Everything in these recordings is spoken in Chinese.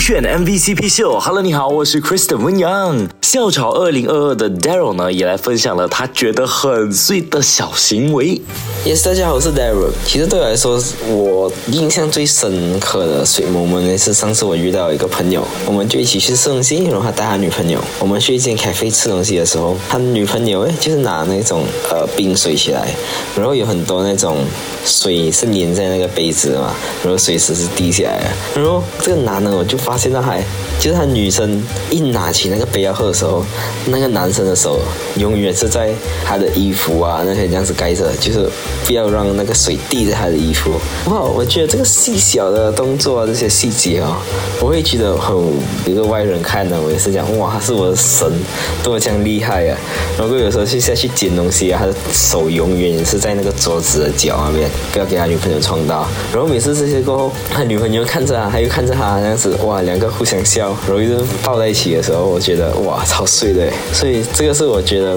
选 MVCp 秀，Hello，你好，我是 Kristen 温阳。校草二零二二的 Daryl 呢，也来分享了他觉得很碎的小行为。Yes，大家好，我是 Daryl。其实对我来说，我印象最深刻的水 moment 呢，是上次我遇到一个朋友，我们就一起去吃东西，然后他带他女朋友，我们去一间咖啡吃东西的时候，他女朋友哎，就是拿那种呃冰水起来，然后有很多那种水是粘在那个杯子嘛，然后水池是滴下来的，然后这个男的我就发现在还，就是他女生一拿起那个杯要喝的时候，那个男生的手永远是在他的衣服啊那些这样子盖着，就是不要让那个水滴在他的衣服。哇，我觉得这个细小的动作啊，这些细节啊，我会觉得很一个外人看呢，我也是讲哇，他是我的神，多么这样厉害啊！然后有时候去下去捡东西啊，他的手永远也是在那个桌子的角那边，不要给他女朋友撞到。然后每次这些过后，他女朋友看着他，他又看着他，那样子哇，两个互相笑，然后一直抱在一起的时候，我觉得哇，超碎的。所以这个是我觉得，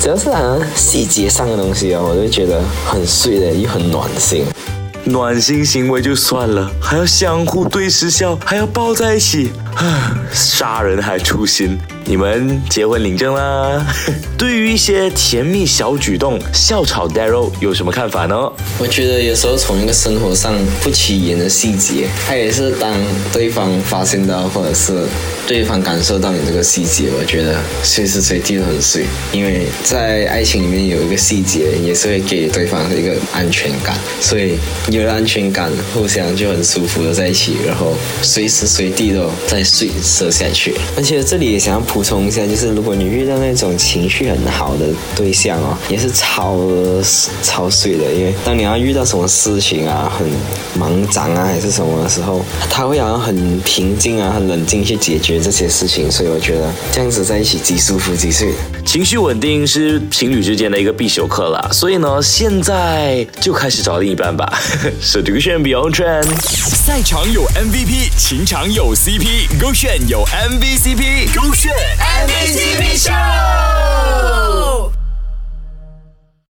只要是啊细节上的东西啊，我就觉得很碎的，又很暖心。暖心行为就算了，还要相互对视笑，还要抱在一起，啊，杀人还诛心。你们结婚领证啦？对于一些甜蜜小举动，校草 Daryl 有什么看法呢？我觉得有时候从一个生活上不起眼的细节，它也是当对方发现到，或者是对方感受到你这个细节，我觉得随时随地都很碎。因为在爱情里面有一个细节，也是会给对方一个安全感，所以有了安全感，互相就很舒服的在一起，然后随时随地都在睡睡下去。而且这里也想要补充一下，就是如果你遇到那种情绪很好的对象哦，也是超超碎的，因为当你要遇到什么事情啊，很忙张啊还是什么的时候，他会好像很平静啊、很冷静去解决这些事情，所以我觉得这样子在一起极舒服极碎。情绪稳定是情侣之间的一个必修课啦，所以呢，现在就开始找另一半吧。是这个选 Beyond Trend，赛场有 MVP，情场有 CP，勾选有 MVCp，勾选 MVCp Show。